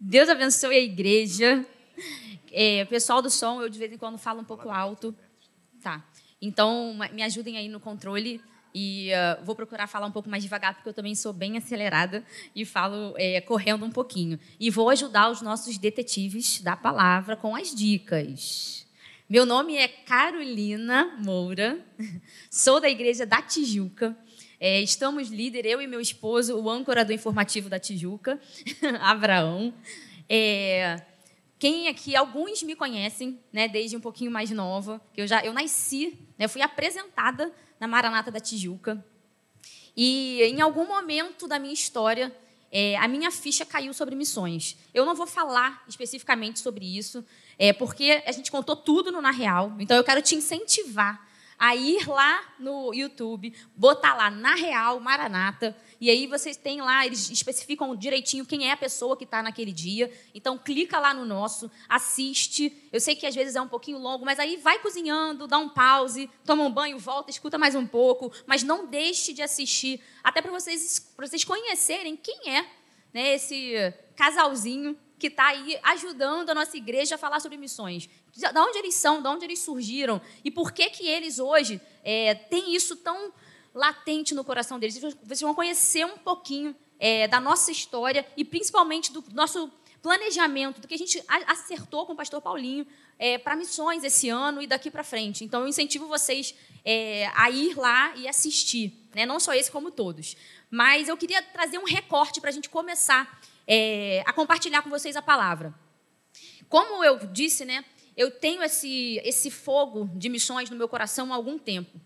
Deus abençoe a igreja. É, pessoal do som, eu de vez em quando falo um pouco alto. Tá. Então, me ajudem aí no controle. E uh, vou procurar falar um pouco mais devagar, porque eu também sou bem acelerada e falo é, correndo um pouquinho. E vou ajudar os nossos detetives da palavra com as dicas. Meu nome é Carolina Moura, sou da Igreja da Tijuca. É, estamos líder, eu e meu esposo, o âncora do informativo da Tijuca, Abraão. É, quem aqui, alguns me conhecem, né, desde um pouquinho mais nova, que eu já eu nasci, né, fui apresentada na Maranata da Tijuca. E em algum momento da minha história, é, a minha ficha caiu sobre missões. Eu não vou falar especificamente sobre isso, é, porque a gente contou tudo no Na Real. Então eu quero te incentivar a ir lá no YouTube, botar lá na real Maranata, e aí vocês têm lá, eles especificam direitinho quem é a pessoa que está naquele dia. Então clica lá no nosso, assiste. Eu sei que às vezes é um pouquinho longo, mas aí vai cozinhando, dá um pause, toma um banho, volta, escuta mais um pouco, mas não deixe de assistir, até para vocês, vocês conhecerem quem é né, esse casalzinho que está aí ajudando a nossa igreja a falar sobre missões. De onde eles são, de onde eles surgiram e por que, que eles hoje é, têm isso tão latente no coração deles. Vocês vão conhecer um pouquinho é, da nossa história e principalmente do nosso planejamento, do que a gente acertou com o pastor Paulinho é, para missões esse ano e daqui para frente. Então, eu incentivo vocês é, a ir lá e assistir, né? não só esse, como todos. Mas eu queria trazer um recorte para a gente começar é, a compartilhar com vocês a palavra. Como eu disse, né, eu tenho esse, esse fogo de missões no meu coração há algum tempo.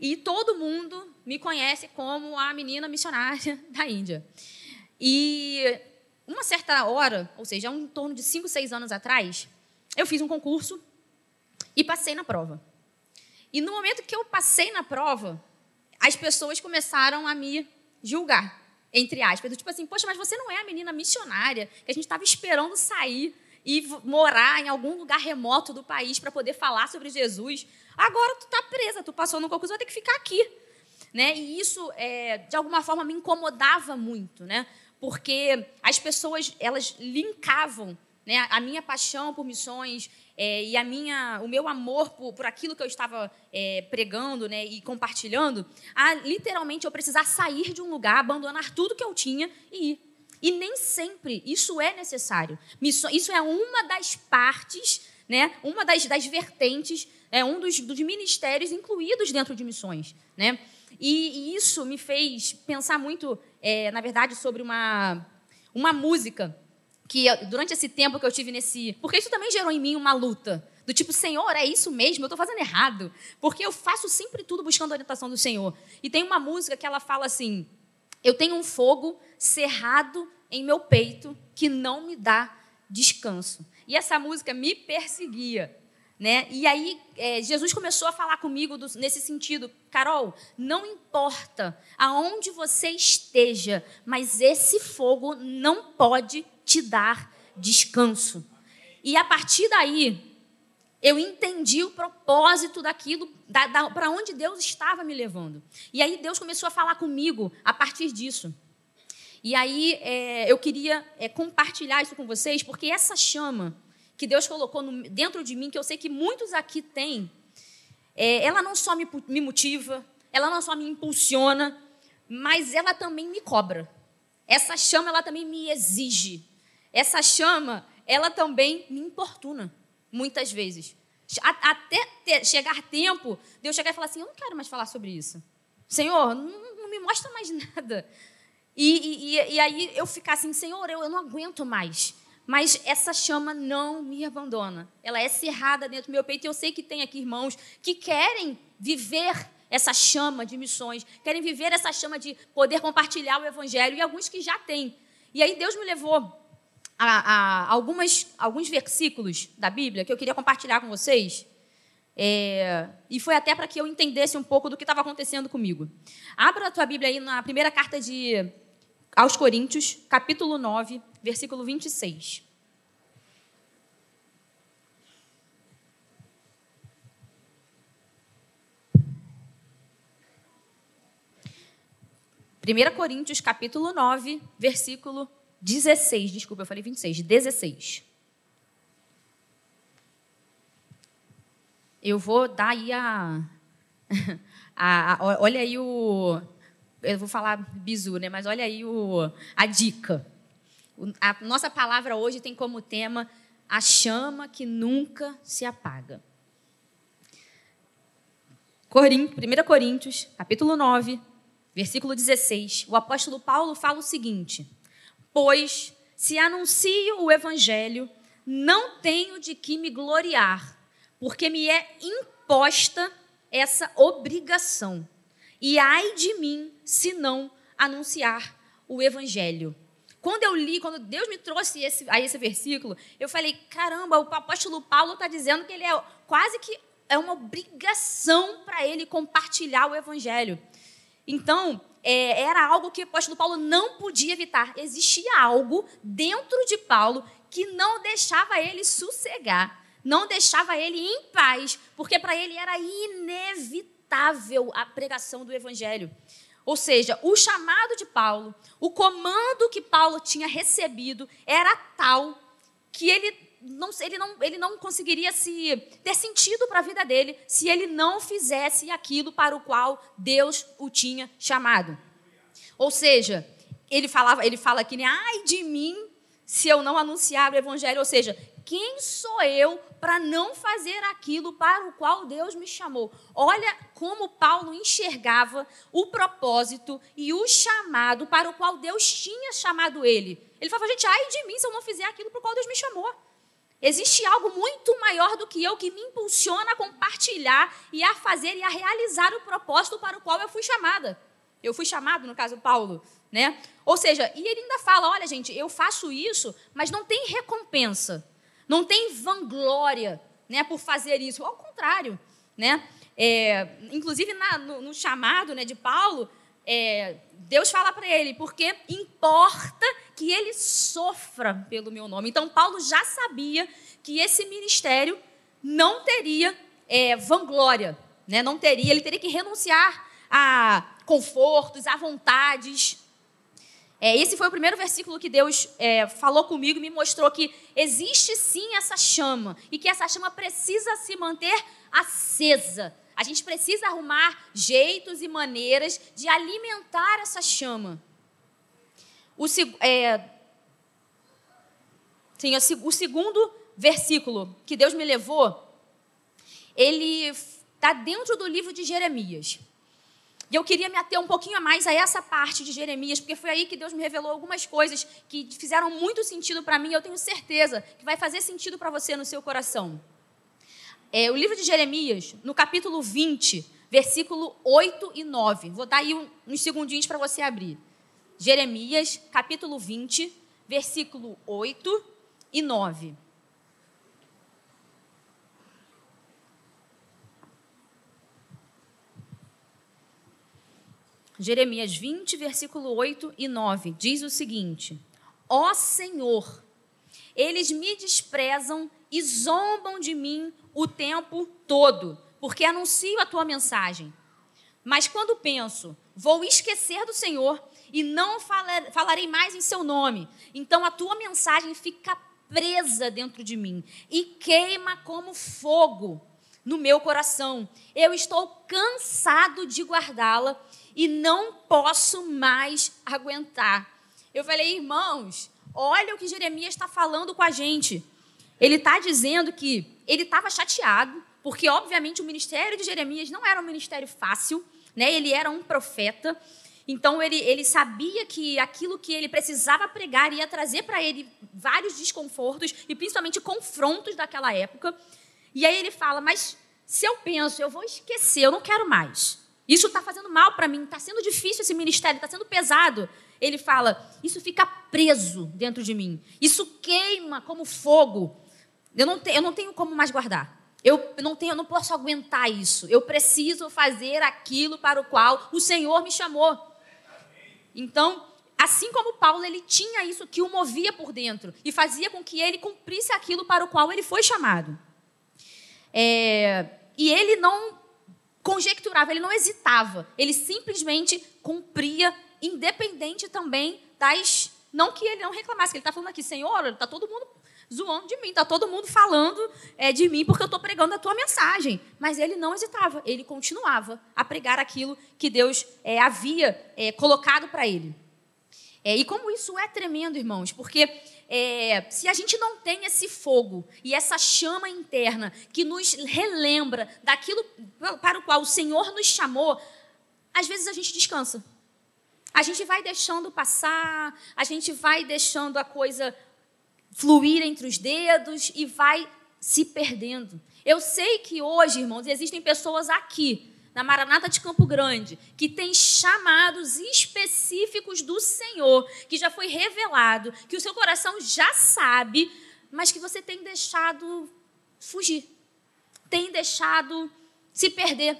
E todo mundo me conhece como a menina missionária da Índia. E uma certa hora, ou seja, em torno de 5, 6 anos atrás, eu fiz um concurso e passei na prova. E no momento que eu passei na prova, as pessoas começaram a me julgar entre aspas. Tipo assim, poxa, mas você não é a menina missionária que a gente estava esperando sair e morar em algum lugar remoto do país para poder falar sobre Jesus. Agora tu está presa, tu passou no concurso, vai ter que ficar aqui. Né? E isso, é, de alguma forma, me incomodava muito, né? porque as pessoas elas linkavam né, a minha paixão por missões é, e a minha, o meu amor por, por aquilo que eu estava é, pregando né, e compartilhando, a literalmente eu precisar sair de um lugar, abandonar tudo que eu tinha e ir. E nem sempre isso é necessário. Isso é uma das partes, né, uma das, das vertentes, é um dos, dos ministérios incluídos dentro de missões. Né? E, e isso me fez pensar muito, é, na verdade, sobre uma, uma música que durante esse tempo que eu tive nesse. Porque isso também gerou em mim uma luta. Do tipo, Senhor, é isso mesmo? Eu estou fazendo errado. Porque eu faço sempre tudo buscando a orientação do Senhor. E tem uma música que ela fala assim: Eu tenho um fogo cerrado em meu peito que não me dá descanso. E essa música me perseguia. Né? E aí é, Jesus começou a falar comigo do, nesse sentido, Carol, não importa aonde você esteja, mas esse fogo não pode te dar descanso. E a partir daí, eu entendi o propósito daquilo, da, da, para onde Deus estava me levando. E aí Deus começou a falar comigo a partir disso. E aí é, eu queria é, compartilhar isso com vocês, porque essa chama que Deus colocou no, dentro de mim, que eu sei que muitos aqui têm, é, ela não só me, me motiva, ela não só me impulsiona, mas ela também me cobra. Essa chama, ela também me exige essa chama, ela também me importuna, muitas vezes. Até ter, chegar tempo, Deus chegar e falar assim: Eu não quero mais falar sobre isso. Senhor, não, não me mostra mais nada. E, e, e, aí eu ficar assim: Senhor, eu, eu não aguento mais. Mas essa chama não me abandona. Ela é cerrada dentro do meu peito. Eu sei que tem aqui irmãos que querem viver essa chama de missões, querem viver essa chama de poder compartilhar o evangelho, e alguns que já têm. E aí Deus me levou a, a, algumas, alguns versículos da Bíblia que eu queria compartilhar com vocês. É, e foi até para que eu entendesse um pouco do que estava acontecendo comigo. Abra a tua Bíblia aí na primeira carta de aos Coríntios, capítulo 9, versículo 26. Primeira Coríntios, capítulo 9, versículo 16, desculpa, eu falei 26, 16. Eu vou dar aí a, a, a olha aí o eu vou falar bizu, né? Mas olha aí o, a dica. A nossa palavra hoje tem como tema a chama que nunca se apaga. 1 Coríntios, capítulo 9, versículo 16. O apóstolo Paulo fala o seguinte: Pois se anuncio o evangelho, não tenho de que me gloriar, porque me é imposta essa obrigação. E ai de mim se não anunciar o evangelho. Quando eu li, quando Deus me trouxe esse, a esse versículo, eu falei: caramba, o apóstolo Paulo está dizendo que ele é quase que é uma obrigação para ele compartilhar o evangelho. Então, é, era algo que o apóstolo Paulo não podia evitar. Existia algo dentro de Paulo que não deixava ele sossegar, não deixava ele em paz, porque para ele era inevitável a pregação do evangelho. Ou seja, o chamado de Paulo, o comando que Paulo tinha recebido era tal que ele não, ele, não, ele não conseguiria se ter sentido para a vida dele se ele não fizesse aquilo para o qual Deus o tinha chamado. Ou seja, ele falava, ele fala aqui, né? Ai de mim se eu não anunciar o evangelho. Ou seja, quem sou eu para não fazer aquilo para o qual Deus me chamou? Olha como Paulo enxergava o propósito e o chamado para o qual Deus tinha chamado ele. Ele falava, gente, ai de mim se eu não fizer aquilo para o qual Deus me chamou. Existe algo muito maior do que eu que me impulsiona a compartilhar e a fazer e a realizar o propósito para o qual eu fui chamada. Eu fui chamado, no caso Paulo, né? Ou seja, e ele ainda fala, olha gente, eu faço isso, mas não tem recompensa. Não tem vanglória né, por fazer isso. Ao contrário. Né? É, inclusive, na, no, no, chamado né, de Paulo, é, Deus fala para ele, porque importa que ele sofra pelo meu nome. Então, Paulo já sabia que esse ministério não teria é, vanglória, né? não teria, ele teria que renunciar a confortos, a vontades, é, esse foi o primeiro versículo que Deus é, falou comigo e me mostrou que existe sim essa chama e que essa chama precisa se manter acesa. A gente precisa arrumar jeitos e maneiras de alimentar essa chama. O, é, sim, o segundo versículo que Deus me levou, ele está dentro do livro de Jeremias. E eu queria me ater um pouquinho a mais a essa parte de Jeremias, porque foi aí que Deus me revelou algumas coisas que fizeram muito sentido para mim, e eu tenho certeza que vai fazer sentido para você no seu coração. É, o livro de Jeremias, no capítulo 20, versículo 8 e 9. Vou dar aí uns segundinhos para você abrir. Jeremias, capítulo 20, versículo 8 e 9. Jeremias 20, versículo 8 e 9, diz o seguinte: Ó Senhor, eles me desprezam e zombam de mim o tempo todo, porque anuncio a tua mensagem. Mas quando penso, vou esquecer do Senhor e não falarei mais em seu nome, então a tua mensagem fica presa dentro de mim e queima como fogo no meu coração. Eu estou cansado de guardá-la e não posso mais aguentar. Eu falei, irmãos, olha o que Jeremias está falando com a gente. Ele está dizendo que ele estava chateado, porque, obviamente, o ministério de Jeremias não era um ministério fácil, né? ele era um profeta. Então, ele, ele sabia que aquilo que ele precisava pregar ia trazer para ele vários desconfortos e, principalmente, confrontos daquela época. E aí ele fala: Mas se eu penso, eu vou esquecer, eu não quero mais. Isso está fazendo mal para mim, está sendo difícil esse ministério, está sendo pesado. Ele fala: Isso fica preso dentro de mim. Isso queima como fogo. Eu não, te, eu não tenho como mais guardar. Eu não tenho, eu não posso aguentar isso. Eu preciso fazer aquilo para o qual o Senhor me chamou. Então, assim como Paulo, ele tinha isso que o movia por dentro e fazia com que ele cumprisse aquilo para o qual ele foi chamado. É, e ele não conjecturava, ele não hesitava, ele simplesmente cumpria, independente também das Não que ele não reclamasse, que ele está falando aqui, Senhor, está todo mundo zoando de mim, está todo mundo falando é, de mim porque eu estou pregando a tua mensagem. Mas ele não hesitava, ele continuava a pregar aquilo que Deus é, havia é, colocado para ele. E como isso é tremendo, irmãos, porque é, se a gente não tem esse fogo e essa chama interna que nos relembra daquilo para o qual o Senhor nos chamou, às vezes a gente descansa. A gente vai deixando passar, a gente vai deixando a coisa fluir entre os dedos e vai se perdendo. Eu sei que hoje, irmãos, existem pessoas aqui, na Maranata de Campo Grande, que têm chamados específicos do Senhor, que já foi revelado, que o seu coração já sabe, mas que você tem deixado fugir, tem deixado se perder.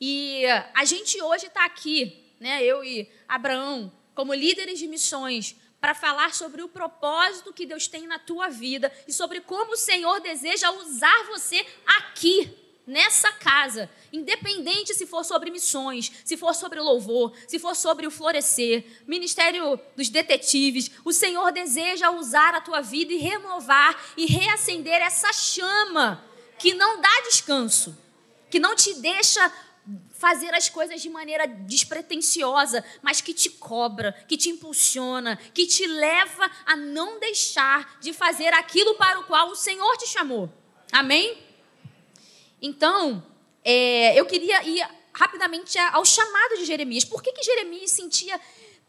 E a gente hoje está aqui, né, eu e Abraão, como líderes de missões, para falar sobre o propósito que Deus tem na tua vida e sobre como o Senhor deseja usar você aqui, nessa casa, independente se for sobre missões, se for sobre o louvor, se for sobre o florescer, ministério dos detetives, o Senhor deseja usar a tua vida e renovar e reacender essa chama que não dá descanso, que não te deixa fazer as coisas de maneira despretensiosa, mas que te cobra, que te impulsiona, que te leva a não deixar de fazer aquilo para o qual o Senhor te chamou. Amém? Então, é, eu queria ir rapidamente ao chamado de Jeremias. Por que, que Jeremias sentia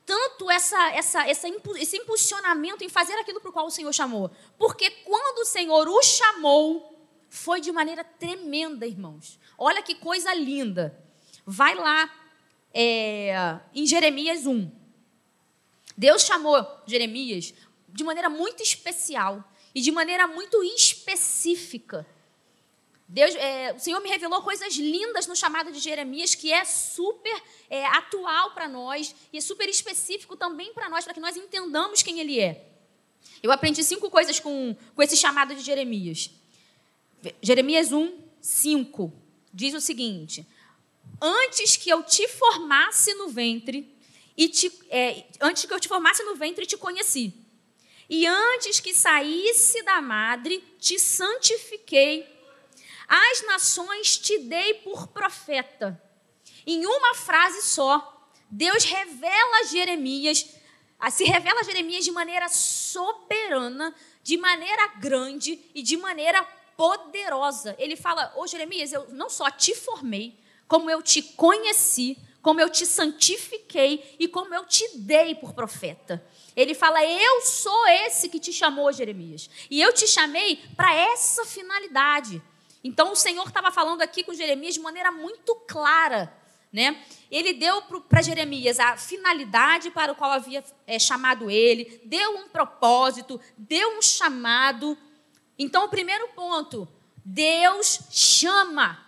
tanto essa, essa, essa, esse impulsionamento em fazer aquilo para o qual o Senhor chamou? Porque quando o Senhor o chamou, foi de maneira tremenda, irmãos. Olha que coisa linda. Vai lá é, em Jeremias 1. Deus chamou Jeremias de maneira muito especial e de maneira muito específica. Deus, é, o Senhor me revelou coisas lindas no chamado de Jeremias que é super é, atual para nós e é super específico também para nós, para que nós entendamos quem Ele é. Eu aprendi cinco coisas com, com esse chamado de Jeremias. Jeremias 1, 5 diz o seguinte: antes que eu te formasse no ventre, e te, é, antes que eu te formasse no ventre, te conheci. E antes que saísse da madre, te santifiquei. As nações te dei por profeta. Em uma frase só, Deus revela Jeremias, se revela a Jeremias de maneira soberana, de maneira grande e de maneira poderosa. Ele fala: Ô Jeremias, eu não só te formei, como eu te conheci, como eu te santifiquei e como eu te dei por profeta. Ele fala: Eu sou esse que te chamou, Jeremias. E eu te chamei para essa finalidade. Então o Senhor estava falando aqui com Jeremias de maneira muito clara. Né? Ele deu para Jeremias a finalidade para o qual havia é, chamado ele, deu um propósito, deu um chamado. Então, o primeiro ponto, Deus chama.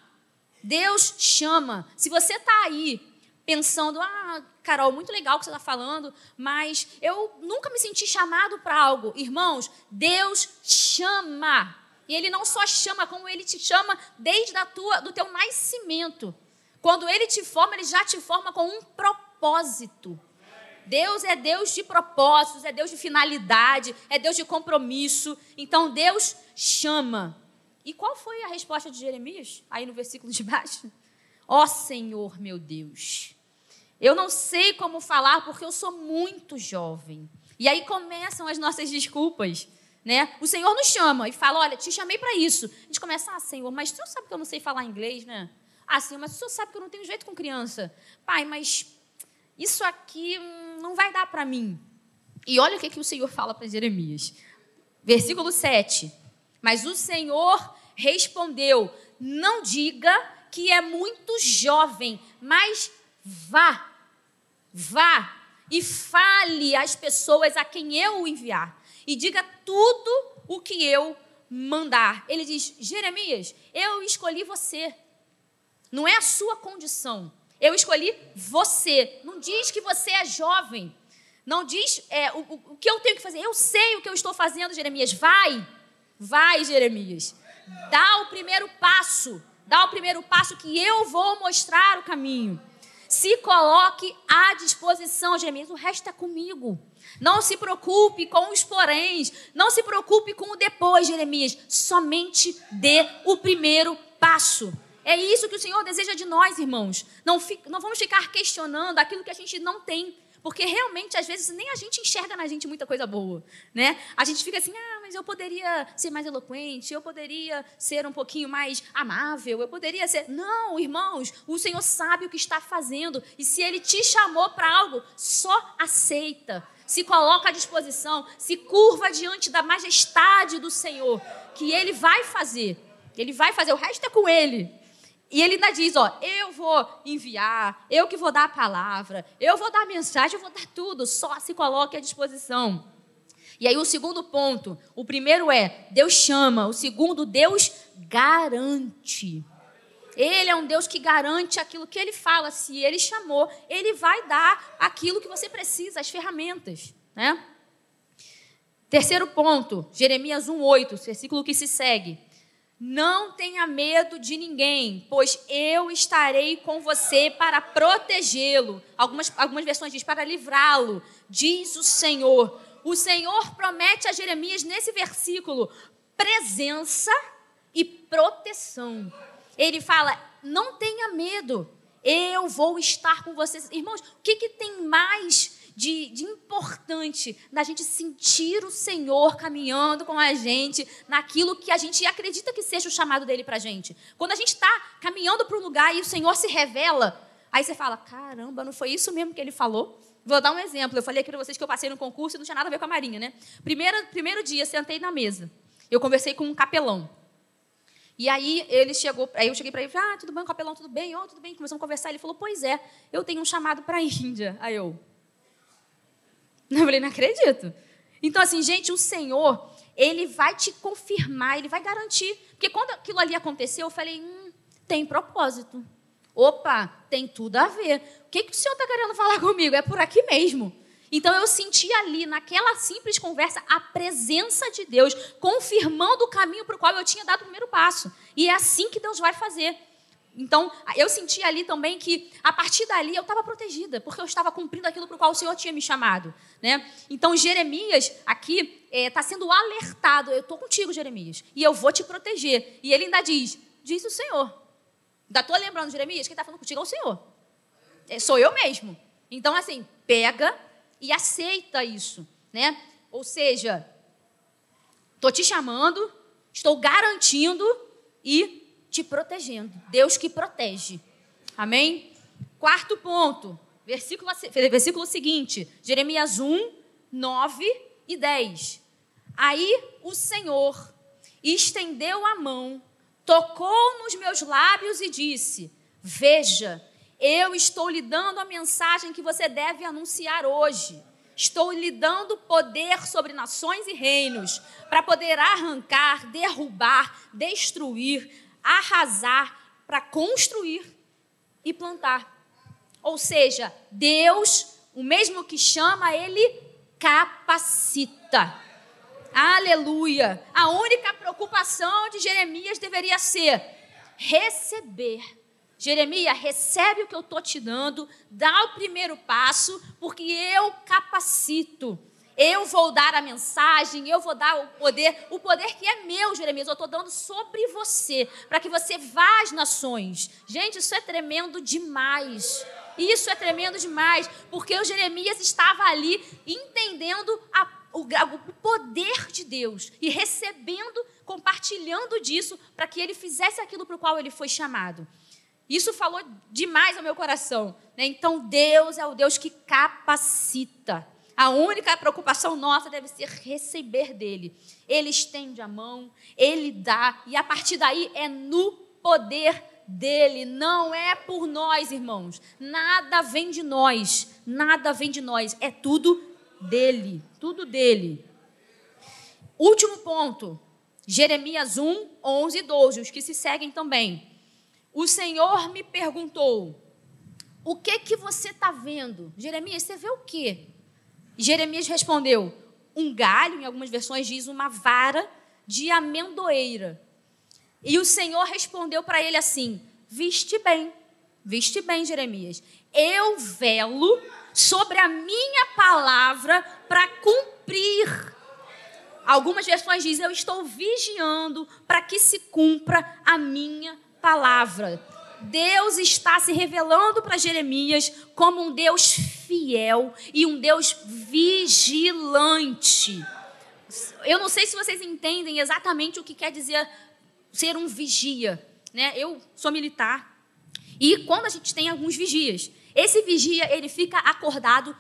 Deus chama. Se você está aí pensando, ah, Carol, muito legal o que você está falando, mas eu nunca me senti chamado para algo. Irmãos, Deus chama. E Ele não só chama, como Ele te chama desde a tua, do teu nascimento. Quando Ele te forma, Ele já te forma com um propósito. Deus é Deus de propósitos, é Deus de finalidade, é Deus de compromisso. Então Deus chama. E qual foi a resposta de Jeremias? Aí no versículo de baixo. Ó oh, Senhor meu Deus, eu não sei como falar porque eu sou muito jovem. E aí começam as nossas desculpas. Né? O Senhor nos chama e fala: Olha, te chamei para isso. A gente começa: Ah, Senhor, mas o Senhor sabe que eu não sei falar inglês, né? Ah, Senhor, mas o Senhor sabe que eu não tenho jeito com criança. Pai, mas isso aqui hum, não vai dar para mim. E olha o que, que o Senhor fala para Jeremias. Versículo 7. Mas o Senhor respondeu: Não diga que é muito jovem, mas vá, vá e fale às pessoas a quem eu enviar, e diga tudo o que eu mandar. Ele diz: Jeremias, eu escolhi você, não é a sua condição. Eu escolhi você. Não diz que você é jovem. Não diz é, o, o que eu tenho que fazer. Eu sei o que eu estou fazendo, Jeremias. Vai, Vai, Jeremias. Dá o primeiro passo. Dá o primeiro passo que eu vou mostrar o caminho. Se coloque à disposição, Jeremias. O resto é comigo. Não se preocupe com os poréns. Não se preocupe com o depois, Jeremias. Somente dê o primeiro passo. É isso que o Senhor deseja de nós, irmãos. Não, não vamos ficar questionando aquilo que a gente não tem. Porque realmente, às vezes, nem a gente enxerga na gente muita coisa boa, né? A gente fica assim, ah, mas eu poderia ser mais eloquente, eu poderia ser um pouquinho mais amável, eu poderia ser... Não, irmãos, o Senhor sabe o que está fazendo. E se Ele te chamou para algo, só aceita. Se coloca à disposição, se curva diante da majestade do Senhor, que Ele vai fazer. Ele vai fazer, o resto é com Ele. E ele ainda diz: Ó, eu vou enviar, eu que vou dar a palavra, eu vou dar a mensagem, eu vou dar tudo, só se coloque à disposição. E aí o segundo ponto, o primeiro é Deus chama, o segundo, Deus garante. Ele é um Deus que garante aquilo que ele fala. Se ele chamou, ele vai dar aquilo que você precisa, as ferramentas. Né? Terceiro ponto, Jeremias 1,8, versículo que se segue. Não tenha medo de ninguém, pois eu estarei com você para protegê-lo. Algumas, algumas versões diz para livrá-lo, diz o Senhor. O Senhor promete a Jeremias nesse versículo presença e proteção. Ele fala: não tenha medo, eu vou estar com vocês. Irmãos, o que, que tem mais de, de importante da gente sentir o Senhor caminhando com a gente naquilo que a gente acredita que seja o chamado dele para a gente. Quando a gente está caminhando para um lugar e o Senhor se revela, aí você fala: caramba, não foi isso mesmo que ele falou? Vou dar um exemplo. Eu falei aqui para vocês que eu passei no concurso e não tinha nada a ver com a Marinha, né? Primeiro, primeiro dia, sentei na mesa. Eu conversei com um capelão. E aí ele chegou, aí eu cheguei para ele, ah, tudo bem, capelão, tudo bem? Oh, tudo bem. Começamos a conversar. Ele falou, pois é, eu tenho um chamado para a Índia. Aí eu, eu falei, não acredito. Então, assim, gente, o Senhor, Ele vai te confirmar, Ele vai garantir. Porque quando aquilo ali aconteceu, eu falei, hum, tem propósito. Opa, tem tudo a ver. O que, que o Senhor está querendo falar comigo? É por aqui mesmo. Então eu senti ali, naquela simples conversa, a presença de Deus, confirmando o caminho para o qual eu tinha dado o primeiro passo. E é assim que Deus vai fazer. Então, eu senti ali também que, a partir dali, eu estava protegida, porque eu estava cumprindo aquilo para o qual o Senhor tinha me chamado. Né? Então, Jeremias, aqui, está é, sendo alertado: eu estou contigo, Jeremias, e eu vou te proteger. E ele ainda diz: diz o Senhor. Ainda estou lembrando, Jeremias, quem está falando contigo é o Senhor. É, sou eu mesmo. Então, assim, pega e aceita isso. Né? Ou seja, estou te chamando, estou garantindo e te protegendo. Deus que protege. Amém? Quarto ponto, versículo, versículo seguinte, Jeremias 1, 9 e 10. Aí o Senhor estendeu a mão, tocou nos meus lábios e disse: Veja, eu estou lhe dando a mensagem que você deve anunciar hoje. Estou lhe dando poder sobre nações e reinos, para poder arrancar, derrubar, destruir, arrasar para construir e plantar. Ou seja, Deus, o mesmo que chama, ele capacita. Aleluia! A única preocupação de Jeremias deveria ser receber. Jeremias, recebe o que eu estou te dando, dá o primeiro passo, porque eu capacito. Eu vou dar a mensagem, eu vou dar o poder, o poder que é meu, Jeremias, eu estou dando sobre você, para que você vá às nações. Gente, isso é tremendo demais. Isso é tremendo demais, porque o Jeremias estava ali entendendo a, o, o poder de Deus e recebendo, compartilhando disso, para que ele fizesse aquilo para o qual ele foi chamado. Isso falou demais ao meu coração. Né? Então, Deus é o Deus que capacita. A única preocupação nossa deve ser receber dele. Ele estende a mão, ele dá, e a partir daí é no poder dele, não é por nós, irmãos. Nada vem de nós, nada vem de nós, é tudo dele, tudo dele. Último ponto, Jeremias 1, 11 e 12, os que se seguem também. O Senhor me perguntou: O que que você está vendo? Jeremias, você vê o quê? Jeremias respondeu: um galho, em algumas versões diz uma vara de amendoeira. E o Senhor respondeu para ele assim: Viste bem, viste bem, Jeremias. eu velo sobre a minha palavra para cumprir. Algumas versões dizem: Eu estou vigiando para que se cumpra a minha palavra. Deus está se revelando para Jeremias como um Deus fiel e um Deus vigilante. Eu não sei se vocês entendem exatamente o que quer dizer ser um vigia, né? Eu sou militar e quando a gente tem alguns vigias, esse vigia ele fica acordado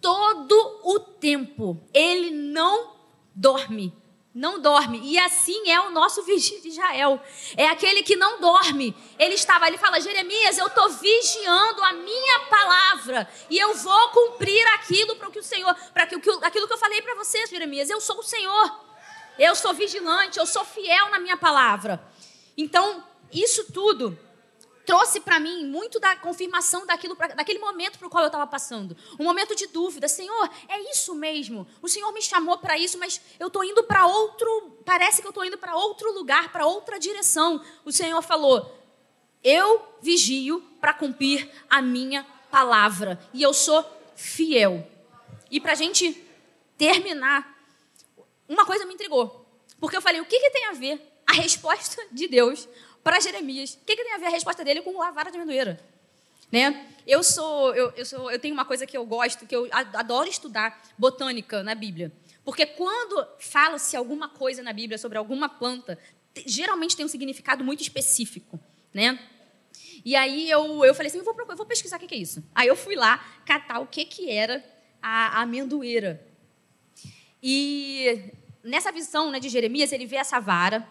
todo o tempo. Ele não dorme não dorme. E assim é o nosso vigia de Israel. É aquele que não dorme. Ele estava, ele fala: Jeremias, eu estou vigiando a minha palavra e eu vou cumprir aquilo para que o Senhor, para que aquilo que eu falei para vocês, Jeremias. Eu sou o Senhor. Eu sou vigilante, eu sou fiel na minha palavra. Então, isso tudo trouxe para mim muito da confirmação daquilo, daquele momento para o qual eu estava passando. Um momento de dúvida. Senhor, é isso mesmo? O Senhor me chamou para isso, mas eu estou indo para outro. Parece que eu estou indo para outro lugar, para outra direção. O Senhor falou: Eu vigio para cumprir a minha palavra. E eu sou fiel. E para a gente terminar, uma coisa me intrigou. Porque eu falei: o que, que tem a ver a resposta de Deus para Jeremias. O que, que, tem a ver a resposta dele com a vara de amendoeira? Né? Eu sou, eu, eu sou, eu tenho uma coisa que eu gosto, que eu adoro estudar botânica na Bíblia, porque quando fala-se alguma coisa na Bíblia sobre alguma planta, geralmente tem um significado muito específico, né? E aí eu, eu falei assim, eu vou, eu vou pesquisar o que, que é isso. Aí eu fui lá catar o que, que era a amendoeira. E nessa visão né, de Jeremias, ele vê essa vara,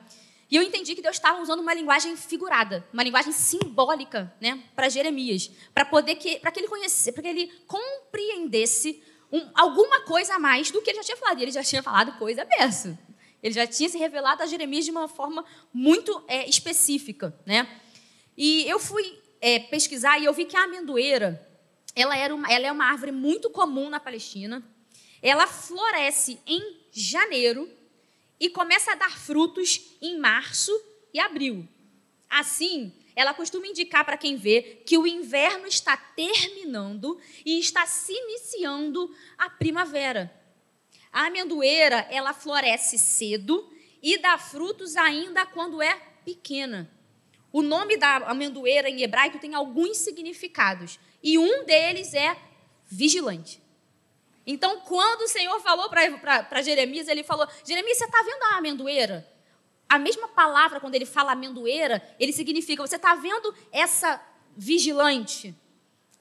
e eu entendi que Deus estava usando uma linguagem figurada, uma linguagem simbólica, né, para Jeremias, para poder que, para que ele conhecesse, para que ele compreendesse um, alguma coisa a mais do que ele já tinha falado. E ele já tinha falado coisa beça. Ele já tinha se revelado a Jeremias de uma forma muito é, específica, né? E eu fui é, pesquisar e eu vi que a amendoeira, ela, era uma, ela é uma árvore muito comum na Palestina. Ela floresce em janeiro e começa a dar frutos em março e abril. Assim, ela costuma indicar para quem vê que o inverno está terminando e está se iniciando a primavera. A amendoeira, ela floresce cedo e dá frutos ainda quando é pequena. O nome da amendoeira em hebraico tem alguns significados, e um deles é vigilante. Então, quando o Senhor falou para Jeremias, ele falou: Jeremias, você está vendo a amendoeira? A mesma palavra, quando ele fala amendoeira, ele significa: você está vendo essa vigilante?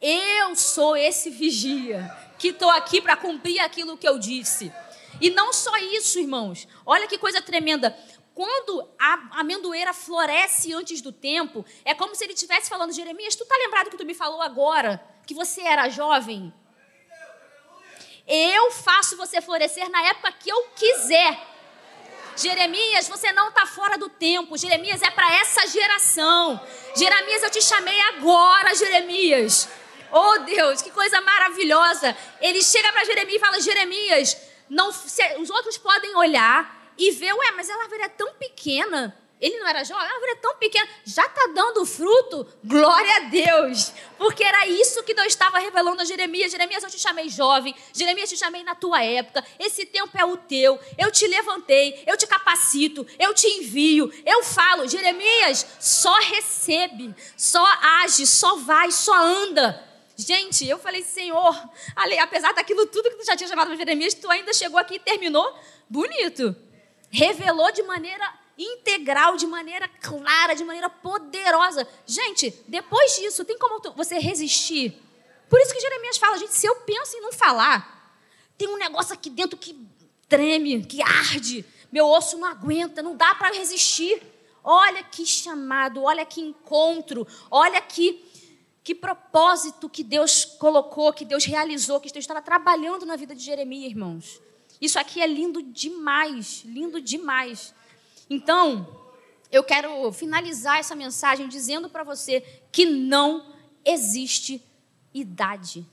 Eu sou esse vigia que estou aqui para cumprir aquilo que eu disse. E não só isso, irmãos. Olha que coisa tremenda. Quando a amendoeira floresce antes do tempo, é como se ele estivesse falando: Jeremias, tu está lembrado que tu me falou agora que você era jovem? Eu faço você florescer na época que eu quiser. Jeremias, você não está fora do tempo. Jeremias é para essa geração. Jeremias, eu te chamei agora, Jeremias. Oh Deus, que coisa maravilhosa. Ele chega para Jeremias e fala: Jeremias, não, os outros podem olhar e ver, ué, mas ela é tão pequena. Ele não era jovem, a árvore é tão pequena, já está dando fruto, glória a Deus. Porque era isso que Deus estava revelando a Jeremias. Jeremias, eu te chamei jovem, Jeremias, eu te chamei na tua época, esse tempo é o teu, eu te levantei, eu te capacito, eu te envio, eu falo. Jeremias, só recebe, só age, só vai, só anda. Gente, eu falei, Senhor, apesar daquilo tudo que tu já tinha chamado para Jeremias, tu ainda chegou aqui e terminou bonito. Revelou de maneira integral, de maneira clara, de maneira poderosa. Gente, depois disso, tem como você resistir? Por isso que Jeremias fala, gente, se eu penso em não falar, tem um negócio aqui dentro que treme, que arde, meu osso não aguenta, não dá para resistir. Olha que chamado, olha que encontro, olha que que propósito que Deus colocou, que Deus realizou, que Deus estava trabalhando na vida de Jeremias, irmãos. Isso aqui é lindo demais, lindo demais. Então, eu quero finalizar essa mensagem dizendo para você que não existe idade.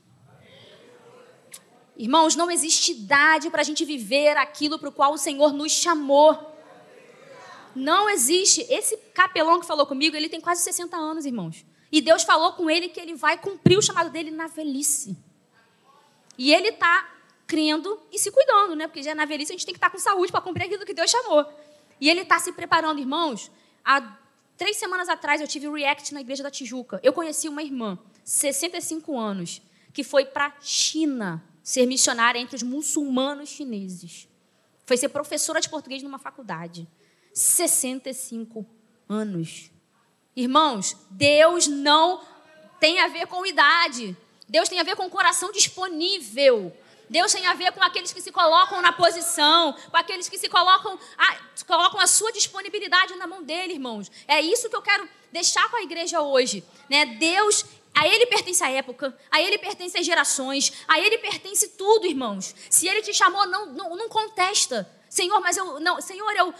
Irmãos, não existe idade para a gente viver aquilo para o qual o Senhor nos chamou. Não existe. Esse capelão que falou comigo, ele tem quase 60 anos, irmãos. E Deus falou com ele que ele vai cumprir o chamado dele na velhice. E ele está crendo e se cuidando, né? Porque já na velhice a gente tem que estar tá com saúde para cumprir aquilo que Deus chamou. E ele está se preparando, irmãos. Há três semanas atrás eu tive o um react na igreja da Tijuca. Eu conheci uma irmã, 65 anos, que foi para a China ser missionária entre os muçulmanos chineses. Foi ser professora de português numa faculdade. 65 anos. Irmãos, Deus não tem a ver com idade. Deus tem a ver com coração disponível. Deus tem a ver com aqueles que se colocam na posição, com aqueles que se colocam a, colocam a sua disponibilidade na mão dele, irmãos. É isso que eu quero deixar com a igreja hoje. Né? Deus, a Ele pertence a época, a Ele pertence as gerações, a Ele pertence tudo, irmãos. Se Ele te chamou, não, não, não contesta. Senhor, mas eu não, Senhor, eu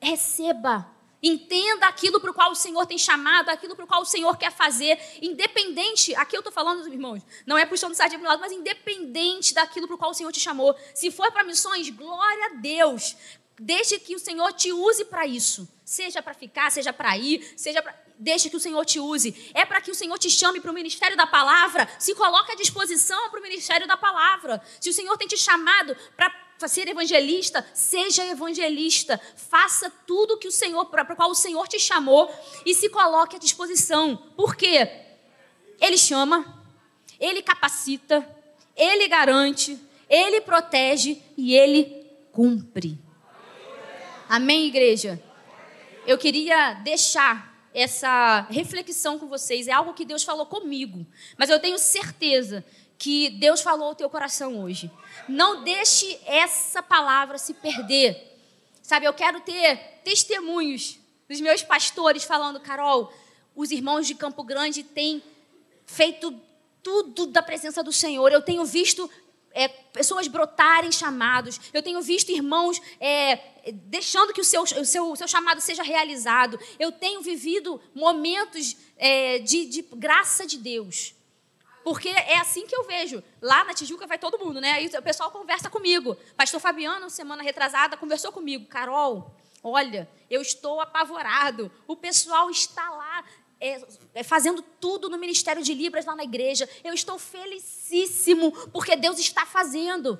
receba. Entenda aquilo para o qual o Senhor tem chamado, aquilo para o qual o Senhor quer fazer, independente, aqui eu estou falando, irmãos, não é puxando sardinha para o lado, mas independente daquilo para o qual o Senhor te chamou. Se for para missões, glória a Deus. Deixe que o Senhor te use para isso. Seja para ficar, seja para ir, seja para. Deixe que o Senhor te use. É para que o Senhor te chame para o ministério da palavra. Se coloque à disposição para o ministério da palavra. Se o Senhor tem te chamado para ser evangelista, seja evangelista. Faça tudo que o Senhor, para o qual o Senhor te chamou e se coloque à disposição. Por quê? Ele chama, ele capacita, ele garante, ele protege e ele cumpre. Amém, igreja? Eu queria deixar essa reflexão com vocês. É algo que Deus falou comigo, mas eu tenho certeza que Deus falou ao teu coração hoje. Não deixe essa palavra se perder. Sabe, eu quero ter testemunhos dos meus pastores falando, Carol, os irmãos de Campo Grande têm feito tudo da presença do Senhor. Eu tenho visto é, pessoas brotarem chamados. Eu tenho visto irmãos é, deixando que o seu, o, seu, o seu chamado seja realizado. Eu tenho vivido momentos é, de, de graça de Deus. Porque é assim que eu vejo. Lá na Tijuca vai todo mundo, né? Aí o pessoal conversa comigo. Pastor Fabiano, semana retrasada, conversou comigo. Carol, olha, eu estou apavorado. O pessoal está lá é, é, fazendo tudo no Ministério de Libras lá na igreja. Eu estou felicíssimo porque Deus está fazendo.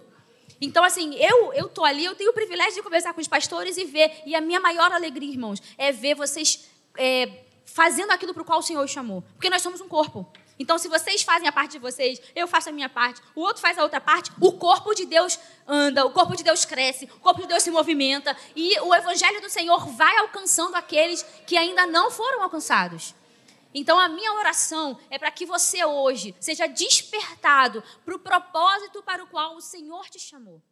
Então, assim, eu eu tô ali, eu tenho o privilégio de conversar com os pastores e ver. E a minha maior alegria, irmãos, é ver vocês é, fazendo aquilo para o qual o Senhor chamou. Porque nós somos um corpo. Então, se vocês fazem a parte de vocês, eu faço a minha parte, o outro faz a outra parte, o corpo de Deus anda, o corpo de Deus cresce, o corpo de Deus se movimenta e o evangelho do Senhor vai alcançando aqueles que ainda não foram alcançados. Então, a minha oração é para que você hoje seja despertado para o propósito para o qual o Senhor te chamou.